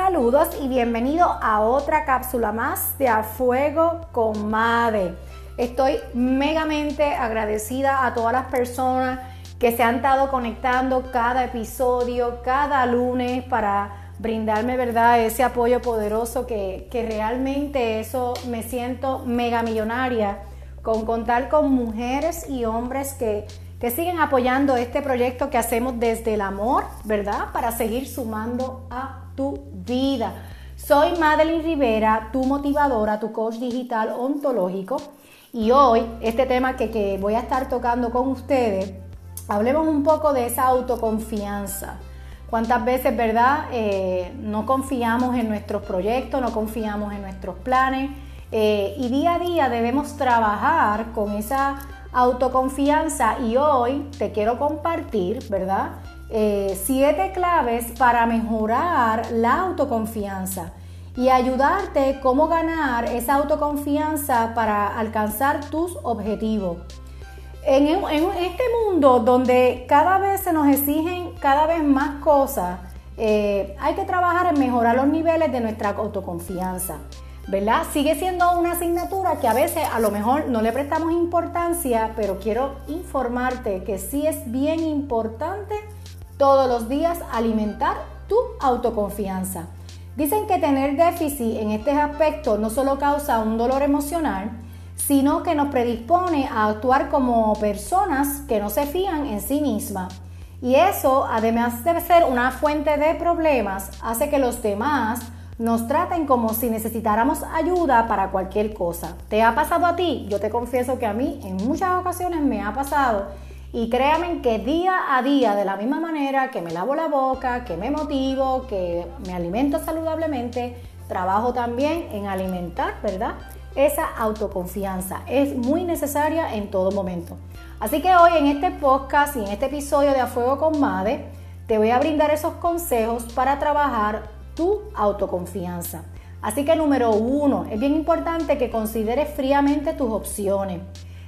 Saludos y bienvenido a otra cápsula más de A Fuego con Made. Estoy megamente agradecida a todas las personas que se han estado conectando cada episodio, cada lunes para brindarme, ¿verdad? Ese apoyo poderoso que, que realmente eso me siento mega millonaria con contar con mujeres y hombres que que siguen apoyando este proyecto que hacemos desde el amor, ¿verdad? Para seguir sumando a tu vida. Soy Madeline Rivera, tu motivadora, tu coach digital ontológico. Y hoy, este tema que, voy a estar tocando con ustedes, hablemos un poco de esa autoconfianza. ¿Cuántas veces, verdad, eh, no confiamos en nuestros proyectos, no confiamos en nuestros planes? Eh, y día a día debemos trabajar con esa autoconfianza y hoy te quiero compartir, ¿verdad? Eh, siete claves para mejorar la autoconfianza y ayudarte cómo ganar esa autoconfianza para alcanzar tus objetivos. En, este mundo donde cada vez se nos exigen cada vez más cosas, eh, hay que trabajar en mejorar los niveles de nuestra autoconfianza. ¿Verdad? Sigue siendo una asignatura que a veces a lo mejor no le prestamos importancia, pero quiero informarte que sí es bien importante todos los días alimentar tu autoconfianza. Dicen que tener déficit en este aspecto no solo causa un dolor emocional, sino que nos predispone a actuar como personas que no se fían en sí mismas. Y eso, además de ser una fuente de problemas, hace que los demás nos traten como si necesitáramos ayuda para cualquier cosa. ¿Te ha pasado a ti? Yo te confieso que a mí en muchas ocasiones me ha pasado y créanme que día a día, de la misma manera que me lavo la boca, que me motivo, que me alimento saludablemente, trabajo también en alimentar, ¿verdad? Esa autoconfianza es muy necesaria en todo momento. Así que hoy en este podcast y en este episodio de A Fuego con Made, te voy a brindar esos consejos para trabajar tu autoconfianza. Así que número uno, es bien importante que consideres fríamente tus opciones.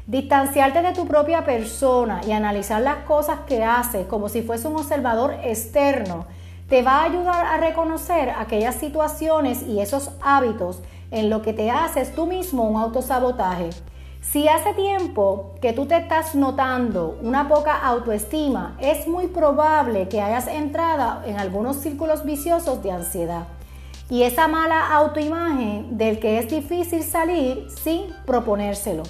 Distanciarte de tu propia persona y analizar las cosas que haces como si fuese un observador externo te va a ayudar a reconocer aquellas situaciones y esos hábitos en lo que te haces tú mismo un autosabotaje. Si hace tiempo que tú te estás notando una poca autoestima, es muy probable que hayas entrado en algunos círculos viciosos de ansiedad. Y esa mala autoimagen del que es difícil salir sin proponérselo.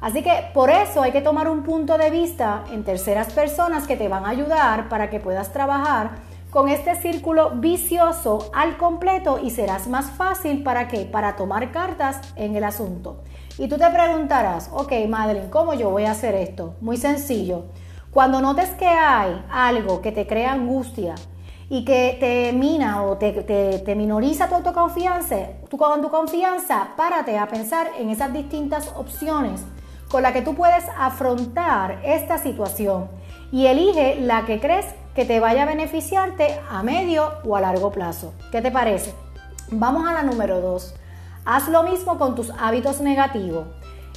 Así que por eso hay que tomar un punto de vista en terceras personas que te van a ayudar para que puedas trabajar con este círculo vicioso al completo y serás más fácil para qué? Para tomar cartas en el asunto. Y tú te preguntarás, ok, Madeline, ¿cómo yo voy a hacer esto? Muy sencillo. Cuando notes que hay algo que te crea angustia y que te mina o te, te, minoriza tu autoconfianza, tu, con tu confianza, párate a pensar en esas distintas opciones con las que tú puedes afrontar esta situación y elige la que crees que te vaya a beneficiarte a medio o a largo plazo. ¿Qué te parece? Vamos a la número 2. Haz lo mismo con tus hábitos negativos.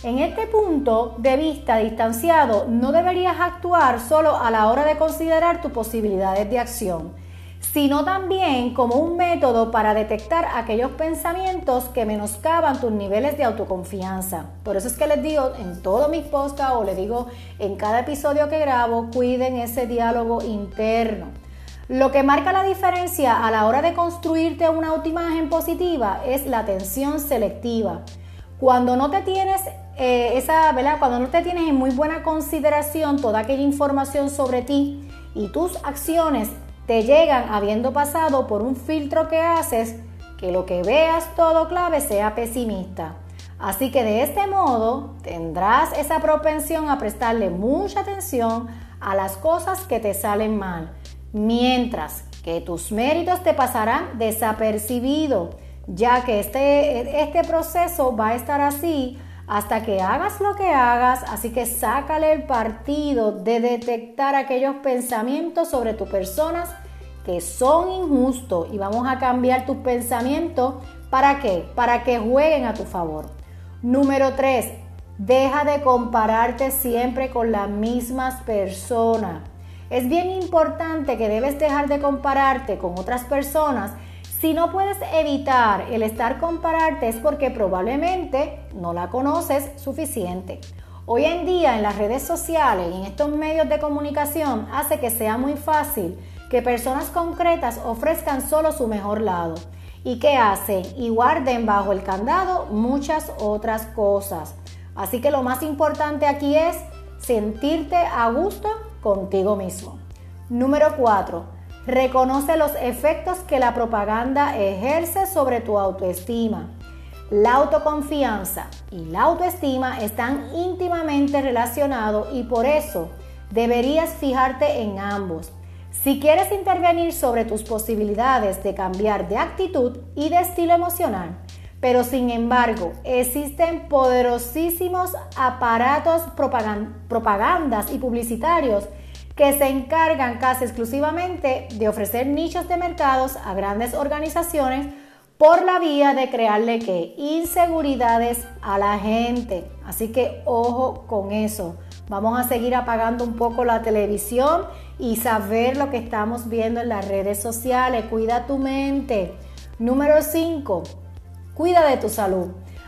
En este punto de vista distanciado, no deberías actuar solo a la hora de considerar tus posibilidades de acción, sino también como un método para detectar aquellos pensamientos que menoscaban tus niveles de autoconfianza. Por eso es que les digo en todos mis podcasts o les digo en cada episodio que grabo, cuiden ese diálogo interno. Lo que marca la diferencia a la hora de construirte una autoimagen positiva es la atención selectiva. Cuando no te tienes eh, esa. Cuando no te tienes en muy buena consideración toda aquella información sobre ti y tus acciones te llegan habiendo pasado por un filtro que haces, que lo que veas todo clave sea pesimista. Así que de este modo tendrás esa propensión a prestarle mucha atención a las cosas que te salen mal mientras que tus méritos te pasarán desapercibido, ya que este, este proceso va a estar así hasta que hagas lo que hagas, así que sácale el partido de detectar aquellos pensamientos sobre tus personas que son injustos y vamos a cambiar tus pensamientos para qué? Para que jueguen a tu favor. Número 3, deja de compararte siempre con las mismas personas. Es bien importante que debes dejar de compararte con otras personas Si no puedes evitar el estar compararte es porque probablemente no la conoces suficiente. Hoy en día en las redes sociales y en estos medios de comunicación hace que sea muy fácil que personas concretas ofrezcan solo su mejor lado. ¿Y qué hacen? Y guarden bajo el candado muchas otras cosas. Así que lo más importante aquí es sentirte a gusto contigo mismo. Número 4. Reconoce los efectos que la propaganda ejerce sobre tu autoestima. La autoconfianza y la autoestima están íntimamente relacionados y por eso deberías fijarte en ambos. Si quieres intervenir sobre tus posibilidades de cambiar de actitud y de estilo emocional, pero sin embargo existen poderosísimos aparatos propagandas y publicitarios que se encargan casi exclusivamente de ofrecer nichos de mercados a grandes organizaciones por la vía de crearle que inseguridades a la gente. Así que ojo con eso. Vamos a seguir apagando un poco la televisión y saber lo que estamos viendo en las redes sociales. Cuida tu mente. Número 5. Cuida de tu salud.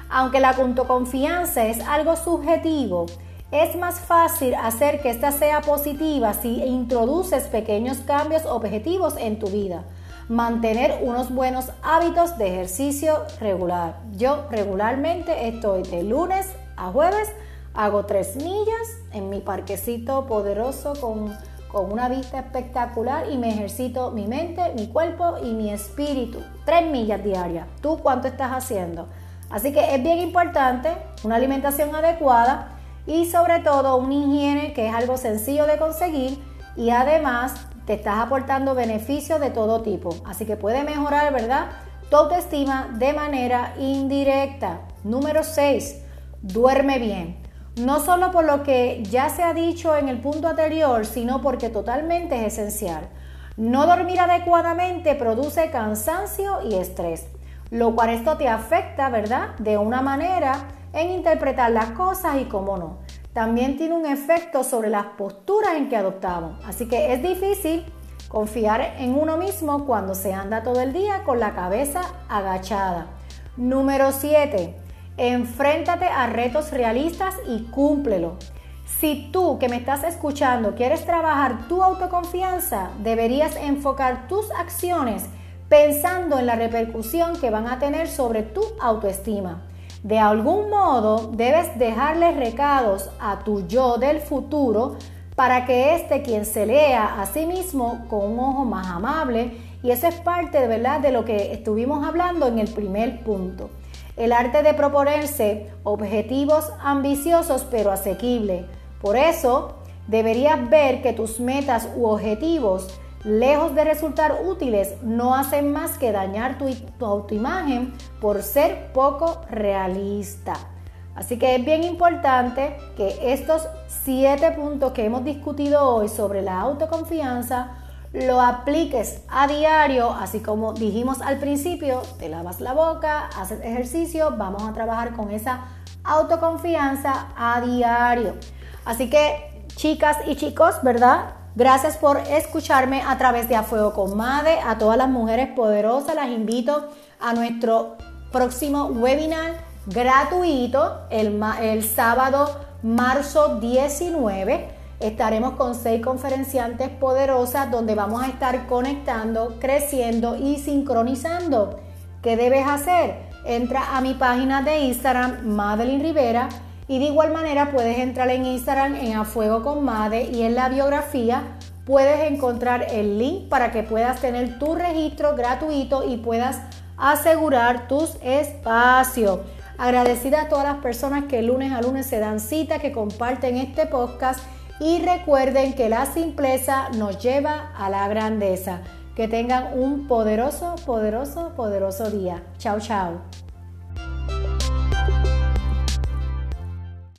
Aunque la autoconfianza es algo subjetivo, es más fácil hacer que esta sea positiva si introduces pequeños cambios objetivos en tu vida. Mantener unos buenos hábitos de ejercicio regular. Yo regularmente estoy de lunes a jueves, hago tres millas en mi parquecito poderoso con, con una vista espectacular y me ejercito mi mente, mi cuerpo y mi espíritu. Tres millas diarias. ¿Tú cuánto estás haciendo? Así que es bien importante una alimentación adecuada y sobre todo una higiene que es algo sencillo de conseguir y además te estás aportando beneficios de todo tipo. Así que puede mejorar, ¿verdad? Tu autoestima de manera indirecta. Número 6. Duerme bien. No solo por lo que ya se ha dicho en el punto anterior, sino porque totalmente es esencial. No dormir adecuadamente produce cansancio y estrés, lo cual esto te afecta, ¿verdad? De una manera en interpretar las cosas y cómo no. También tiene un efecto sobre las posturas en que adoptamos. Así que es difícil confiar en uno mismo cuando se anda todo el día con la cabeza agachada. Número 7. Enfréntate a retos realistas y cúmplelo. Si tú que me estás escuchando quieres trabajar tu autoconfianza, deberías enfocar tus acciones pensando en la repercusión que van a tener sobre tu autoestima. De algún modo debes dejarle recados a tu yo del futuro para que este quien se lea a sí mismo con un ojo más amable y eso es parte de verdad de lo que estuvimos hablando en el primer punto. El arte de proponerse objetivos ambiciosos pero asequibles. Por eso deberías ver que tus metas u objetivos lejos de resultar útiles, no hacen más que dañar tu, autoimagen por ser poco realista. Así que es bien importante que estos siete puntos que hemos discutido hoy sobre la autoconfianza lo apliques a diario, así como dijimos al principio, te lavas la boca, haces ejercicio, vamos a trabajar con esa autoconfianza a diario. Así que chicas y chicos, ¿verdad? Gracias por escucharme a través de A Fuego con Made. A todas las mujeres poderosas las invito a nuestro próximo webinar gratuito el, el sábado marzo 19. Estaremos con seis conferenciantes poderosas donde vamos a estar conectando, creciendo y sincronizando. ¿Qué debes hacer? Entra a mi página de Instagram, Madeline Rivera y de igual manera puedes entrar en Instagram en A Fuego con Made y en la biografía puedes encontrar el link para que puedas tener tu registro gratuito y puedas asegurar tus espacios. Agradecida a todas las personas que lunes a lunes se dan cita, que comparten este podcast y recuerden que la simpleza nos lleva a la grandeza. Que tengan un poderoso, poderoso, poderoso día. Chao, chao.